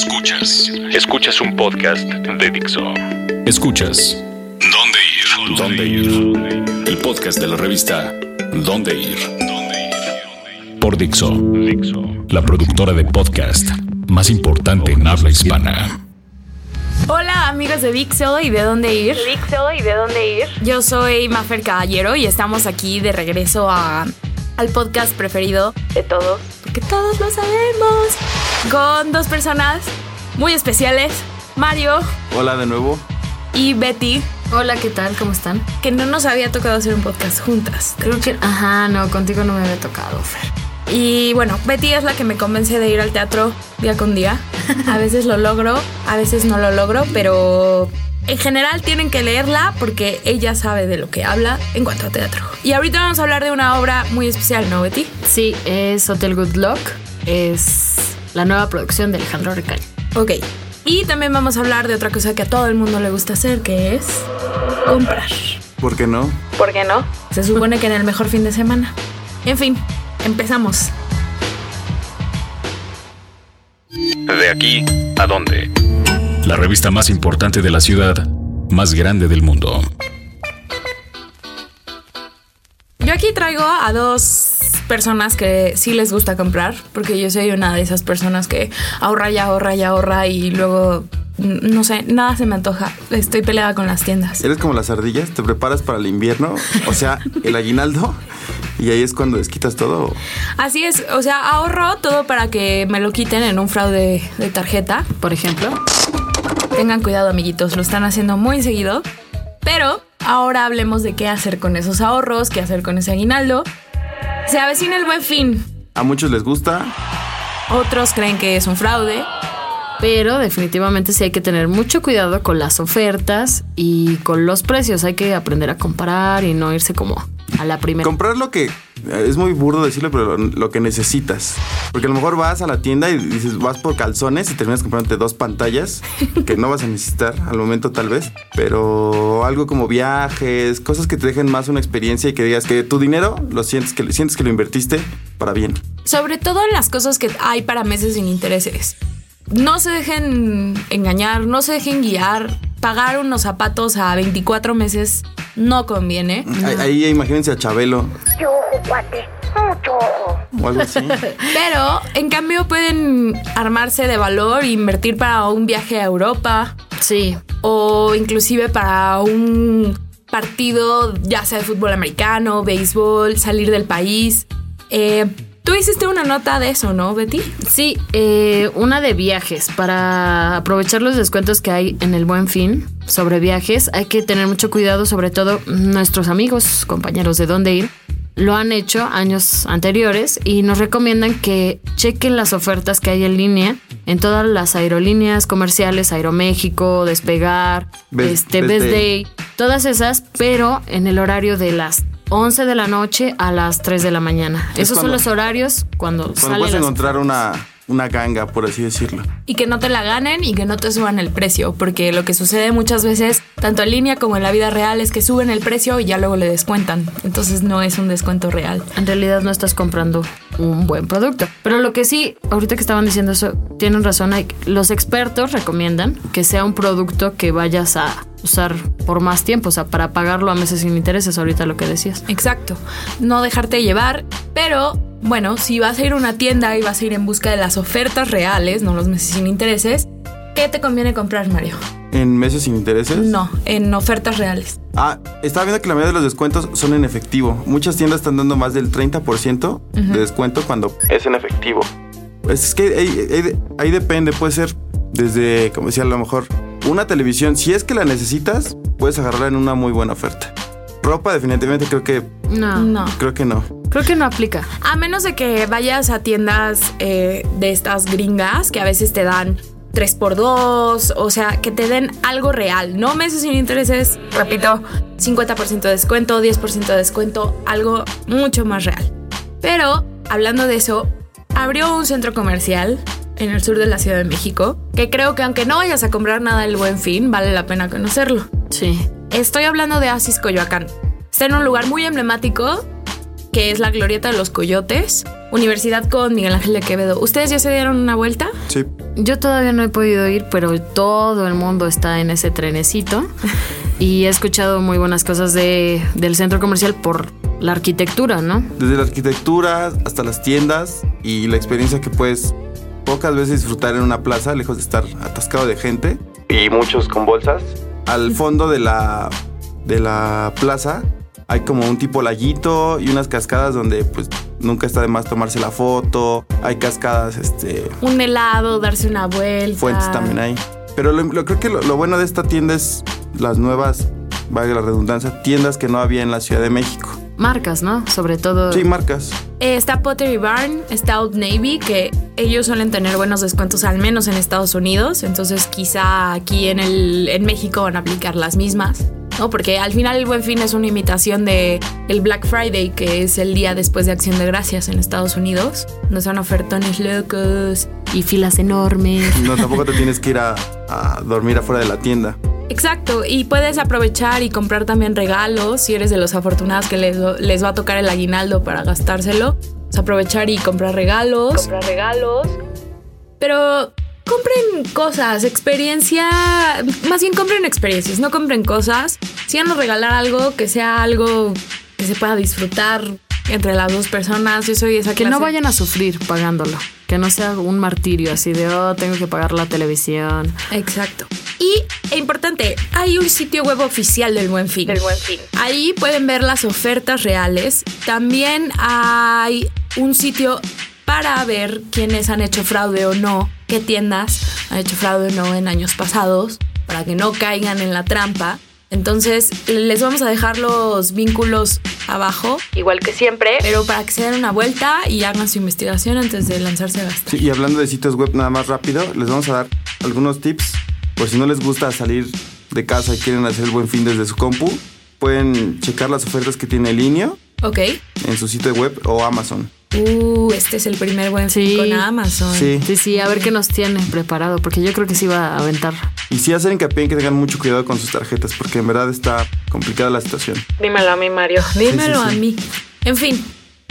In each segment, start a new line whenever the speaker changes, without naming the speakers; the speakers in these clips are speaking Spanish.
Escuchas. Escuchas un podcast de Dixo. Escuchas. ¿Dónde ir? ¿Dónde ir? El podcast de la revista ¿Dónde ir? Por Dixo. La productora de podcast más importante en habla hispana.
Hola amigos de Dixo y de dónde ir.
Dixo y de dónde ir.
Yo soy Mafer Caballero y estamos aquí de regreso a, al podcast preferido
De todos.
porque todos lo sabemos. Con dos personas muy especiales, Mario
Hola de nuevo.
y Betty,
Hola, ¿qué tal? ¿Cómo están?
que no nos había tocado hacer un podcast juntas.
Creo que. Ajá, no, contigo no me había tocado, Fer.
Y bueno, Betty es la que me convence de ir al teatro día con día. A veces lo logro, a veces no lo logro, pero en general tienen que leerla porque ella sabe de lo que habla en cuanto a teatro. Y ahorita vamos a hablar de una obra muy especial, ¿no, Betty?
Sí, es Hotel Good Luck. Es la nueva producción de Alejandro Recaño.
Ok. Y también vamos a hablar de otra cosa que a todo el mundo le gusta hacer, que es comprar.
¿Por qué no?
¿Por qué no?
Se supone que en el mejor fin de semana. En fin, empezamos.
De aquí a dónde. La revista más importante de la ciudad, más grande del mundo.
Yo aquí traigo a dos personas que sí les gusta comprar, porque yo soy una de esas personas que ahorra y ahorra y ahorra y luego, no sé, nada se me antoja. Estoy peleada con las tiendas.
Eres como las ardillas, te preparas para el invierno, o sea, el aguinaldo, y ahí es cuando desquitas todo.
Así es, o sea, ahorro todo para que me lo quiten en un fraude de tarjeta.
Por ejemplo,
Tengan cuidado, amiguitos, lo están haciendo muy seguido. Pero ahora hablemos de qué hacer con esos ahorros, qué hacer con ese aguinaldo. Se avecina el buen fin.
A muchos les gusta,
Otros creen que es un fraude.
pero definitivamente sí hay que tener mucho cuidado con las ofertas y con los precios. Hay que aprender a comparar y no irse como a la primera.
comprar lo que es muy burdo decirlo, pero lo, que necesitas. Porque a lo mejor vas a la tienda y dices, vas por calzones y terminas comprándote dos pantallas que no vas a necesitar al momento tal vez, pero algo como viajes, cosas que te dejen más una experiencia y que digas que tu dinero lo sientes que sientes que lo invertiste para bien.
Sobre todo en las cosas que hay para meses sin intereses. No se dejen engañar, no se dejen guiar. Pagar unos zapatos a 24 meses no conviene.
Ahí, ahí imagínense a Chabelo
Mucho ojo, cuate. Mucho ojo.
o algo así.
Pero en cambio pueden armarse de valor e invertir para un viaje a Europa
Sí,
o inclusive para un partido, ya sea de fútbol americano, béisbol, salir del país. Eh, Tú hiciste una nota de eso, ¿no, Betty?
Sí, eh, una de viajes. Para aprovechar los descuentos que hay en el Buen Fin sobre viajes, hay que tener mucho cuidado, sobre todo nuestros amigos, compañeros de dónde ir. Lo han hecho años anteriores y nos recomiendan que chequen las ofertas que hay en línea en todas las aerolíneas comerciales, Aeroméxico, Despegar,
Best-
este,
Best
Best
Day.
Day, todas esas, pero en el horario de las 11 de la noche a las 3 de la mañana.
Es
Esos son los horarios cuando,
Cuando
salen
puedes
las
encontrar una, una ganga, por así decirlo.
Y que no te la ganen y que no te suban el precio, porque lo que sucede muchas veces, tanto en línea como en la vida real, es que suben el precio y ya luego le descuentan. Entonces no es un descuento real.
en realidad no estás comprando un buen producto. Pero lo que sí, ahorita que estaban diciendo eso, tienen razón, hay, los expertos recomiendan que sea un producto que vayas a usar por más tiempo, o sea, para pagarlo a meses sin intereses, ahorita lo que decías.
Exacto. No dejarte llevar, pero bueno, si vas a ir a una tienda y vas a ir en busca de las ofertas reales, no los meses sin intereses, ¿qué te conviene comprar, Mario?
¿En meses sin intereses?
No, en ofertas reales.
Ah, estaba viendo que la mayoría de los descuentos son en efectivo. Muchas tiendas están dando más del 30% de descuento cuando es en efectivo. Es que ahí, ahí- ahí depende, puede ser desde, como decía, a lo mejor una televisión. Si es que la necesitas, puedes agarrarla en una muy buena oferta. Ropa, definitivamente creo que,
No,
No.
creo que no.
creo que no aplica.
A menos de que vayas a tiendas eh, de estas gringas que a veces te dan 3x2, o sea, que te den algo real, no meses sin intereses, repito, 50% de descuento, 10% de descuento, algo mucho más real. Pero, hablando de eso, abrió un centro comercial en el sur de la Ciudad de México, que creo que aunque no vayas a comprar nada del buen fin, vale la pena conocerlo.
Sí.
Estoy hablando de Asis Coyoacán. Está en un lugar muy emblemático que es la Glorieta de los Coyotes, Universidad con Miguel Ángel de Quevedo. ¿Ustedes ya se dieron una vuelta?
Sí.
Yo todavía no he podido ir, pero todo el mundo está en ese trenecito. y he escuchado muy buenas cosas de, del centro comercial por la arquitectura, ¿no?
Desde la arquitectura hasta las tiendas y la experiencia que puedes pocas veces disfrutar en una plaza, lejos de estar atascado de gente. Y muchos con bolsas. Al fondo de la, de la plaza hay como un tipo laguito y unas cascadas donde pues nunca está de más tomarse la foto. Hay cascadas, este...
Un helado, darse una vuelta.
Fuentes también hay. Pero lo, lo- creo que lo, lo bueno de esta tienda es las nuevas, valga la redundancia, tiendas que no había en la Ciudad de México.
Marcas, ¿no? Sobre todo.
Sí, marcas.
Eh, está Pottery Barn, está Old Navy, que ellos suelen tener buenos descuentos al menos en Estados Unidos, entonces quizá aquí en, el, en México van a aplicar las mismas, ¿no? Porque al final el Buen Fin es una imitación de el Black Friday, que es el día después de Acción de Gracias en Estados Unidos. No son ofertones locos.
Y filas enormes.
No, tampoco te tienes que ir a, a dormir afuera de la tienda.
Exacto, y puedes aprovechar y comprar también regalos si eres de los afortunados que les, les va a tocar el aguinaldo para gastárselo. Aprovechar y comprar regalos.
Comprar regalos.
Pero compren cosas, experiencia, más bien compren experiencias, no compren cosas. Si van a regalar algo, que sea algo que se pueda disfrutar entre las dos personas. Yo soy esa
Que no vayan a sufrir pagándolo. Que no sea un martirio así de, oh, tengo que pagar la televisión.
Exacto. Y, e importante, hay un sitio web oficial del Buen Fin.
Del buen fin.
Ahí pueden ver las ofertas reales. También hay un sitio para ver quiénes han hecho fraude o no, qué tiendas han hecho fraude o no en años pasados, para que no caigan en la trampa. Entonces, les vamos a dejar los vínculos abajo,
Igual que siempre.
pero para que se den una vuelta y hagan su investigación antes de lanzarse a gastar.
Sí, y hablando de sitios web nada más rápido, les vamos a dar algunos tips por si no les gusta salir de casa y quieren hacer el buen fin desde su compu. Pueden checar las ofertas que tiene Linio
Ok.
en su sitio web o Amazon.
Uh, este es el primer buen
Sí.
con Amazon.
Sí.
Sí, sí, a ver qué nos tiene preparado, porque yo creo que sí va a aventar.
Y sí hacen hincapié en que tengan mucho cuidado con sus tarjetas, porque en verdad está complicada la situación.
Dímelo a mí, Mario.
Dímelo
sí, sí.
a mí. En fin,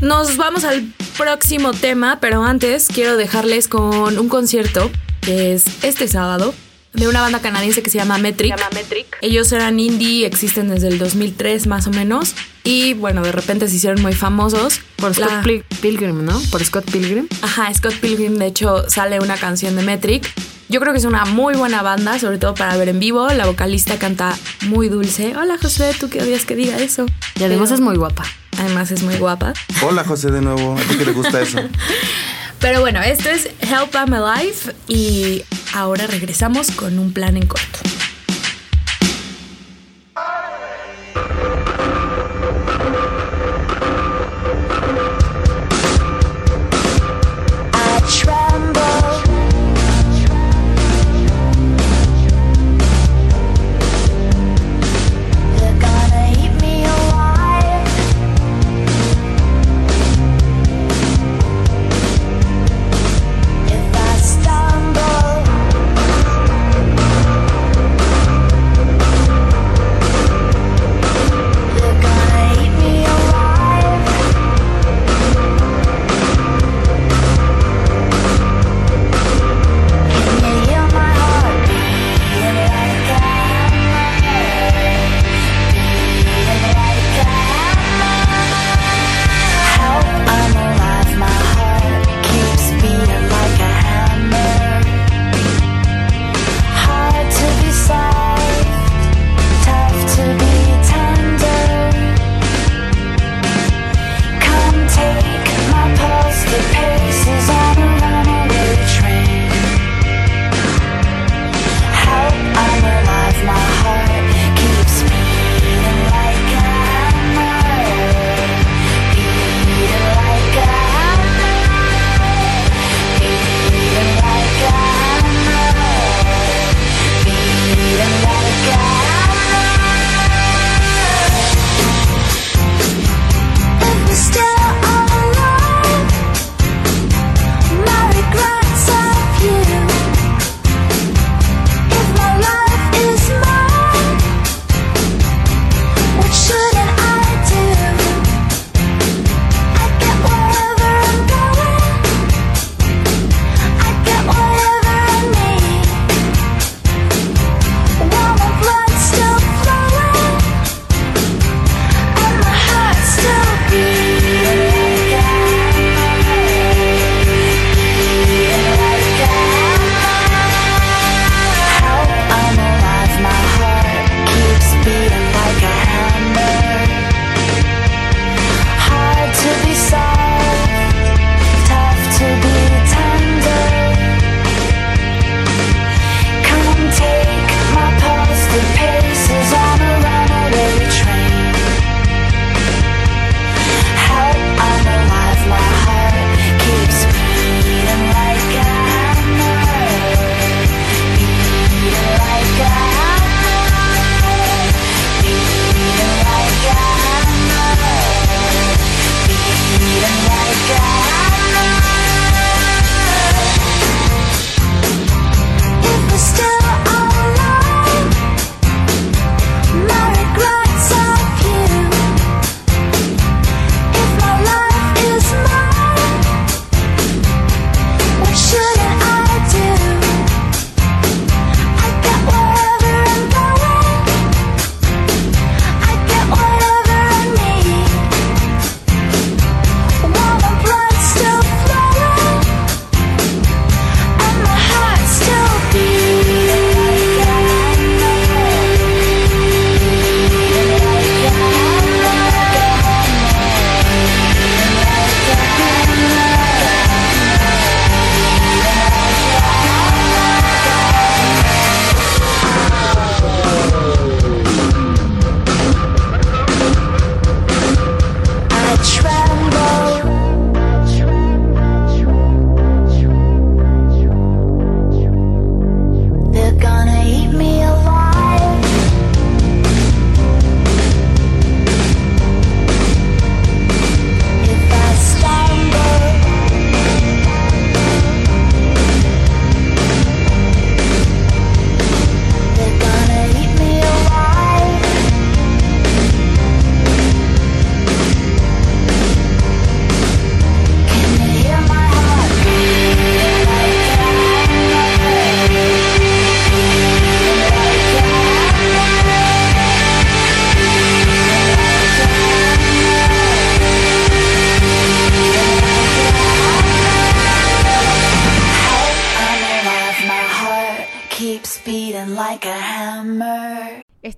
nos vamos al próximo tema, pero antes quiero dejarles con un concierto que es este sábado de una banda canadiense que se llama Metric.
Se llama Metric.
Ellos eran indie, existen desde el 2003 más o menos. Y bueno, de repente se hicieron muy famosos.
Por Scott
La-
Pilgrim, ¿no? Por Scott Pilgrim.
Ajá, Scott Pilgrim, de hecho, sale una canción de Metric. Yo creo que es una muy buena banda, sobre todo para ver en vivo. La vocalista canta muy dulce. Hola, José, ¿tú qué odias que diga eso?
Y además
Pero-
es muy guapa.
Además es muy guapa.
Hola José de nuevo, a ti que te gusta eso.
Pero bueno, esto es Help I'm Alive y ahora regresamos con un plan en corto.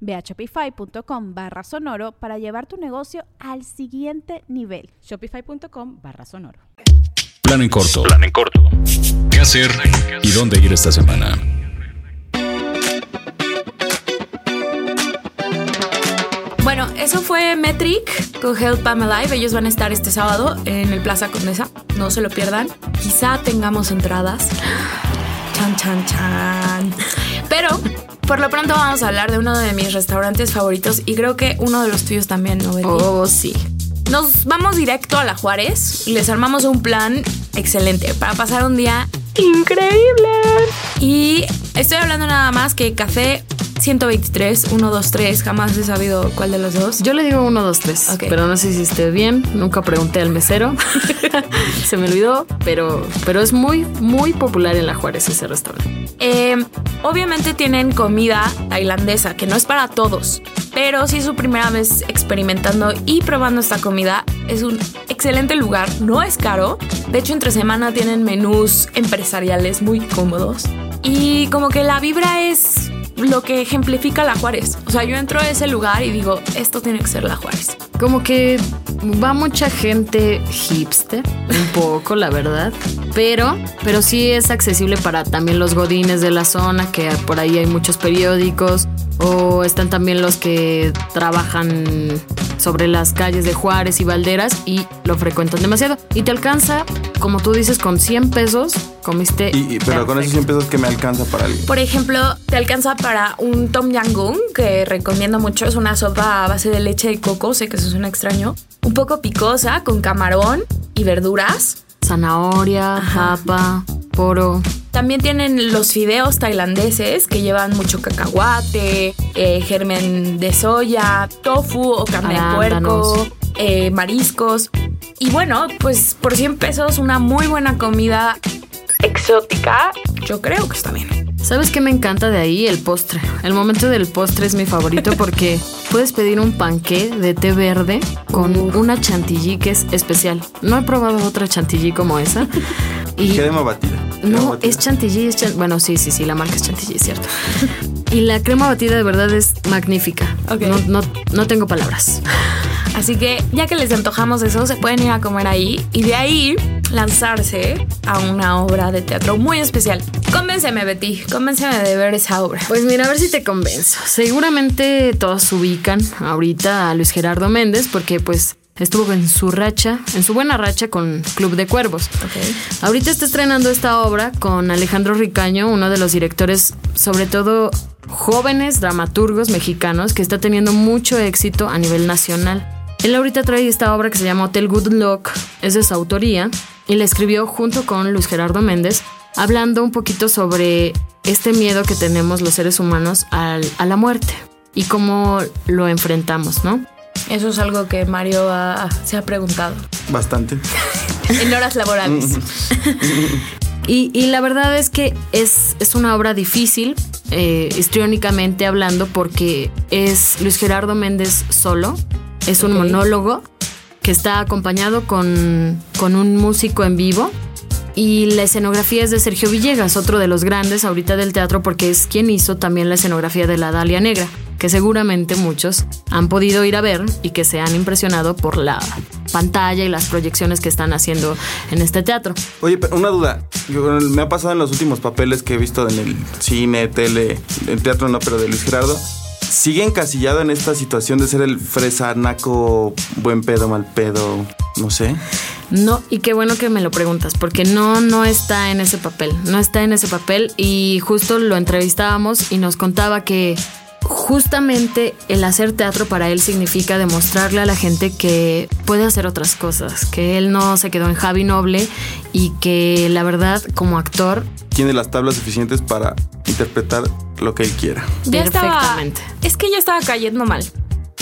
Ve a shopify.com barra sonoro para llevar tu negocio al siguiente nivel.
Shopify.com barra sonoro.
Plan en corto. Plan en corto. ¿Qué hacer y dónde ir esta semana?
Bueno, eso fue Metric con Help I'm Alive. Ellos van a estar este sábado en el Plaza Condesa. No se lo pierdan. Quizá tengamos entradas. Chan, chan, chan. Pero por lo pronto vamos a hablar de uno de mis restaurantes favoritos y creo que uno de los tuyos también, ¿no, Betty?
Oh, sí.
Nos vamos directo a la Juárez y les armamos un plan excelente para pasar un día increíble. Y estoy hablando nada más que café 123, 123, jamás he sabido cuál de los dos.
Yo le digo 1, 2, 3,
Ok.
pero no sé si esté bien. Nunca pregunté al mesero. Se me olvidó, pero, pero es muy, muy popular en la Juárez ese restaurante.
Eh, obviamente tienen comida tailandesa, que no es para todos, pero si es su primera vez experimentando y probando esta comida, es un excelente lugar, no es caro. De hecho, entre semana tienen menús empresariales muy cómodos. Y como que la vibra es lo que ejemplifica la Juárez. O sea, yo entro a ese lugar y digo, esto tiene que ser la Juárez.
Como que va mucha gente hipster, un poco, la verdad. Pero, pero sí es accesible para también los godines de la zona, que por ahí hay muchos periódicos. O están también los que trabajan sobre las calles de Juárez y Valderas y lo frecuentan demasiado. Y te alcanza, como tú dices, con 100 pesos, comiste.
Y, y- pero con esos 100 pesos que me alcanza para el...
Por ejemplo, te alcanza para un tom yam goong, que recomiendo mucho. Es una sopa a base de leche de coco, sé que eso suena extraño. Un poco picosa, con camarón y verduras.
Zanahoria,
Ajá.
japa, poro.
También tienen los fideos tailandeses que llevan mucho cacahuate, eh, germen de soya, tofu o carne de puerco, eh, mariscos. Y bueno, pues por 100 pesos una muy buena comida exótica. Yo creo que está bien.
¿Sabes qué me encanta de ahí? El postre. El momento del postre es mi favorito porque puedes pedir un panqué de té verde con una chantilly que es especial. No he probado otra chantilly como esa. Y
Crema batida. Crema
no,
batida.
es chantilly, es chan- bueno, sí, sí, sí, la marca es chantilly, es cierto. Y la crema batida de verdad es magnífica.
Ok.
No, no, no tengo palabras.
Así que ya que les antojamos eso, se pueden ir a comer ahí y de ahí lanzarse a una obra de teatro muy especial. Convénceme, Betty, convénceme de ver esa obra.
Pues mira, a ver si te convenzo. Seguramente todos ubican ahorita a Luis Gerardo Méndez porque pues estuvo en su racha, en su buena racha con Club de Cuervos. Ahorita está estrenando esta obra con Alejandro Ricaño, uno de los directores, sobre todo jóvenes dramaturgos mexicanos, que está teniendo mucho éxito a nivel nacional. Él ahorita trae esta obra que se llama Hotel Good Luck, es de su autoría, y la escribió junto con Luis Gerardo Méndez, hablando un poquito sobre este miedo que tenemos los seres humanos al- a la muerte y cómo lo enfrentamos, ¿no?
Eso es algo que Mario ha- se ha preguntado
Bastante.
en horas laborales.
Y, y la verdad es que es, es una obra difícil, eh, histriónicamente hablando, porque es Luis Gerardo Méndez solo, es un monólogo que está acompañado con, con un músico en vivo. Y la escenografía es de Sergio Villegas, otro de los grandes ahorita del teatro, porque es quien hizo también la escenografía de La Dalia Negra, que seguramente muchos han podido ir a ver y que se han impresionado por la pantalla y las proyecciones que están haciendo en este teatro.
Oye, pero una duda. Yo- me ha pasado en los últimos papeles que he visto en el cine, tele, en teatro no, pero de Luis Gerardo. Sigue encasillado en esta situación de ser el fresa, naco, buen pedo, mal pedo. No sé.
No, y qué bueno que me lo preguntas, porque no, no está en ese papel, no está en ese papel y justo lo entrevistábamos y nos contaba que justamente el hacer teatro para él significa demostrarle a la gente que puede hacer otras cosas, que él no se quedó en Javi Noble y que la verdad como actor
Tiene las tablas suficientes para interpretar lo que él quiera.
Ya estaba-
Perfectamente.
es que ya estaba cayendo mal.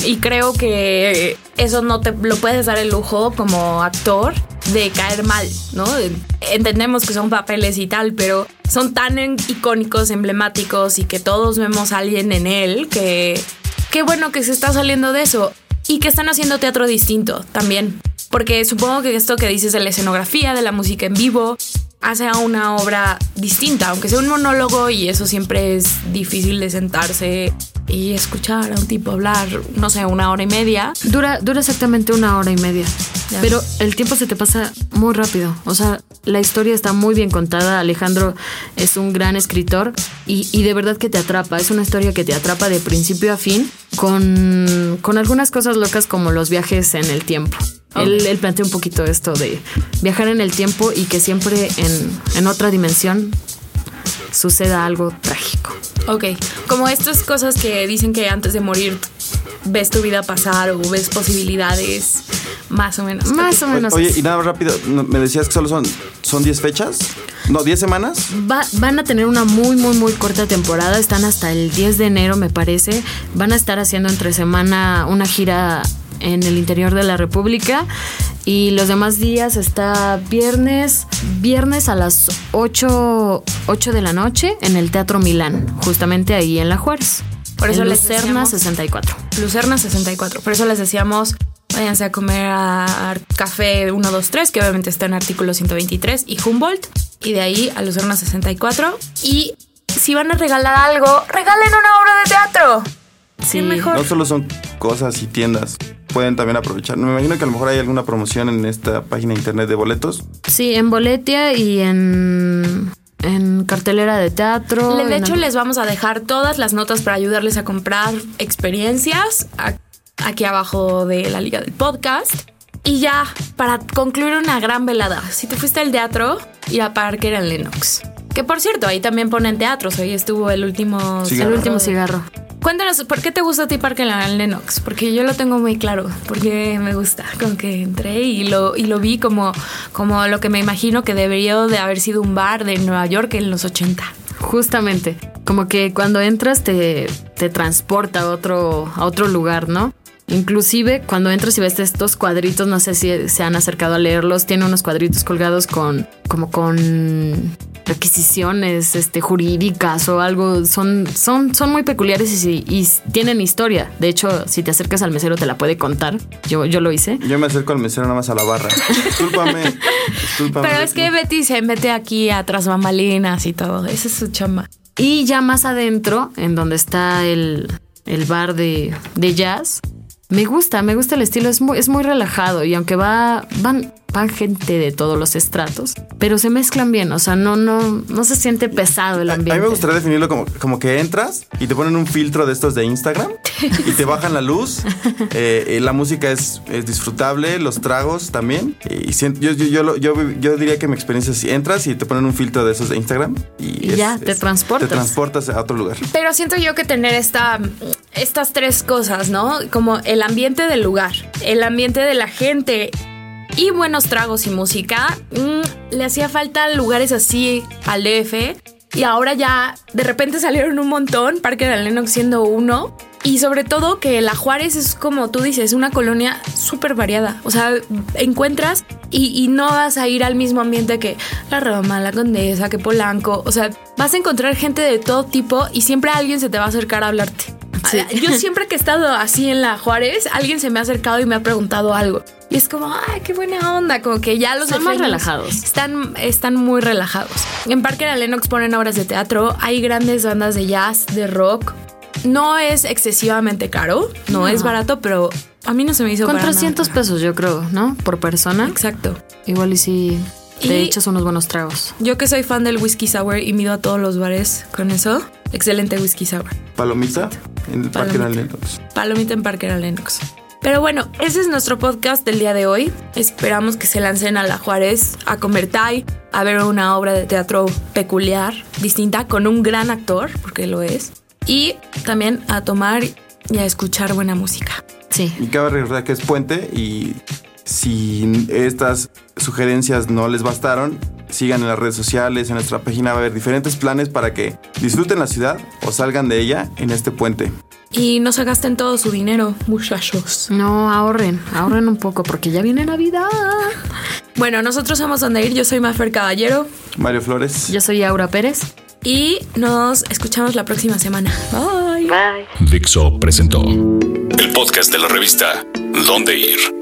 Y creo que eso no te lo puedes dar el lujo como actor de caer mal, ¿no? Entendemos que son papeles y tal, pero son tan icónicos, emblemáticos y que todos vemos a alguien en él que qué bueno que se está saliendo de eso y que están haciendo teatro distinto también. Porque supongo que esto que dices de la escenografía, de la música en vivo, hace a una obra distinta, aunque sea un monólogo y eso siempre es difícil de sentarse y escuchar a un tipo hablar, no sé, una hora y media.
Dura, dura exactamente una hora y media. Pero el tiempo se te pasa muy rápido. O sea, la historia está muy bien contada. Alejandro es un gran escritor y, y de verdad que te atrapa. Es una historia que te atrapa de principio a fin con, con algunas cosas locas como los viajes en el tiempo. Él, él plantea un poquito esto de viajar en el tiempo y que siempre en, en otra dimensión suceda algo trágico.
Ok, como estas cosas que dicen que antes de morir ves tu vida pasar o ves posibilidades, más o menos.
Más o menos.
Oye, y nada más rápido, me decías que solo son son 10 fechas? No, 10 semanas.
Va- van a tener una muy, muy, muy corta temporada. Están hasta el 10 de enero, me parece. Van a estar haciendo entre semana una gira en el interior de la República. Y los demás días está viernes, viernes a las 8, 8 de la noche en el Teatro Milán, justamente ahí en La Juárez.
Por eso
en
les
Lucerna
decíamos-
64.
Lucerna 64. Por eso les decíamos, váyanse a comer a Café 123, que obviamente está en artículo 123, y Humboldt. Y de ahí a Lucerna 64. Y si van a regalar algo, regalen una obra de teatro.
Sí.
Mejor.
No solo son cosas y tiendas. Pueden también aprovechar. Me imagino que a lo mejor hay alguna promoción en esta página de internet de boletos.
Sí, en Boletia y en, en cartelera de teatro.
De hecho, les vamos a dejar todas las notas para ayudarles a comprar experiencias aquí abajo de la liga del podcast. Y ya, para concluir una gran velada, si te fuiste al teatro, ir a Parker en Lennox. Que por cierto, ahí también ponen teatros. Hoy estuvo el último
Cigarro.
el último cigarro.
Cuéntanos, ¿por qué te gusta a ti Parker en Lennox? Porque yo lo tengo muy claro, porque me gusta. Como que entré y lo, y lo vi como, como lo que me imagino que debería de haber sido un bar de Nueva York en los 80.
Justamente, como que cuando entras te, te transporta a otro, a otro lugar, ¿no? Inclusive cuando entras y ves estos cuadritos, no sé si se han acercado a leerlos, tiene unos cuadritos colgados con como con requisiciones este, jurídicas o algo, son, son, son muy peculiares y, tienen historia. De hecho, si te acercas al mesero te la puede contar. Yo, yo lo hice.
Yo me acerco al mesero nada más a la barra. Discúlpame. Discúlpame.
Pero es que Betty se mete aquí atrás bambalinas y todo. Esa es su chamba.
Y ya más adentro, en donde está el, el bar de, de jazz, me gusta, me gusta el estilo, es muy, es muy relajado y aunque va, van, van gente de todos los estratos, pero se mezclan bien, o sea, no, no, no se siente pesado el
A, a mí
ambiente.
me gustaría definirlo como, como que entras y te ponen un filtro de estos de Instagram y te bajan la luz. eh, eh, la música es, es disfrutable, los tragos también. Y sien- yo, yo, yo, yo, yo diría que mi experiencia es si entras y te ponen un filtro de esos de Instagram y,
Y
es-
ya, te
es-
transportas.
Te transportas a otro lugar.
Pero siento yo que tener esta, estas tres cosas, ¿no? Como el ambiente del lugar, el ambiente de la gente y buenos tragos y música, mm, le hacía falta lugares así al DF. Y ahora ya de repente salieron un montón, Parque de Lennox siendo uno. Y sobre todo que la Juárez es como tú dices, una colonia súper variada. O sea, encuentras y, y no vas a ir al mismo ambiente que la Roma, la Condesa, que Polanco. O sea, vas a encontrar gente de todo tipo y siempre alguien se te va a acercar a hablarte.
Sí.
Yo siempre que he estado así en la Juárez, alguien se me ha acercado y me ha preguntado algo. Y es como, ay, qué buena onda. Como que ya los
Son más relajados.
Están, están muy relajados. En Parque de Lennox ponen obras de teatro. Hay grandes bandas de jazz, de rock. No es excesivamente caro, no,
No.
es barato, pero a mí no se me hizo
Con
para nada
300
caro.
pesos, yo creo, ¿no? Por persona.
Exacto.
Igual y si te
Y-
echas unos buenos tragos.
Yo que soy fan del whisky sour y mido a todos los bares con eso. Excelente whisky sour.
Palomita en el Parque de
Palomita.
Lennox.
Palomita en Parque de Lennox. Pero bueno, ese es nuestro podcast del día de hoy. Esperamos que se lancen a la Juárez a comer Thai, a ver una obra de teatro peculiar, distinta, con un gran actor, porque lo es. Y también a tomar y a escuchar buena música.
Sí.
Y cabe recordar que es puente y si estas sugerencias no les bastaron, sigan en las redes sociales, en nuestra página va a haber diferentes planes para que disfruten la ciudad o salgan de ella en este puente.
Y no se gasten todo su dinero, muchachos.
No, ahorren, ahorren un poco porque ya viene Navidad.
Bueno, nosotros somos donde ir. Yo soy Mafer Caballero
Mario Flores.
Yo soy Aura Pérez.
y nos escuchamos la próxima semana. Bye.
Bye.
Dixo presentó el podcast de la revista Dónde Ir.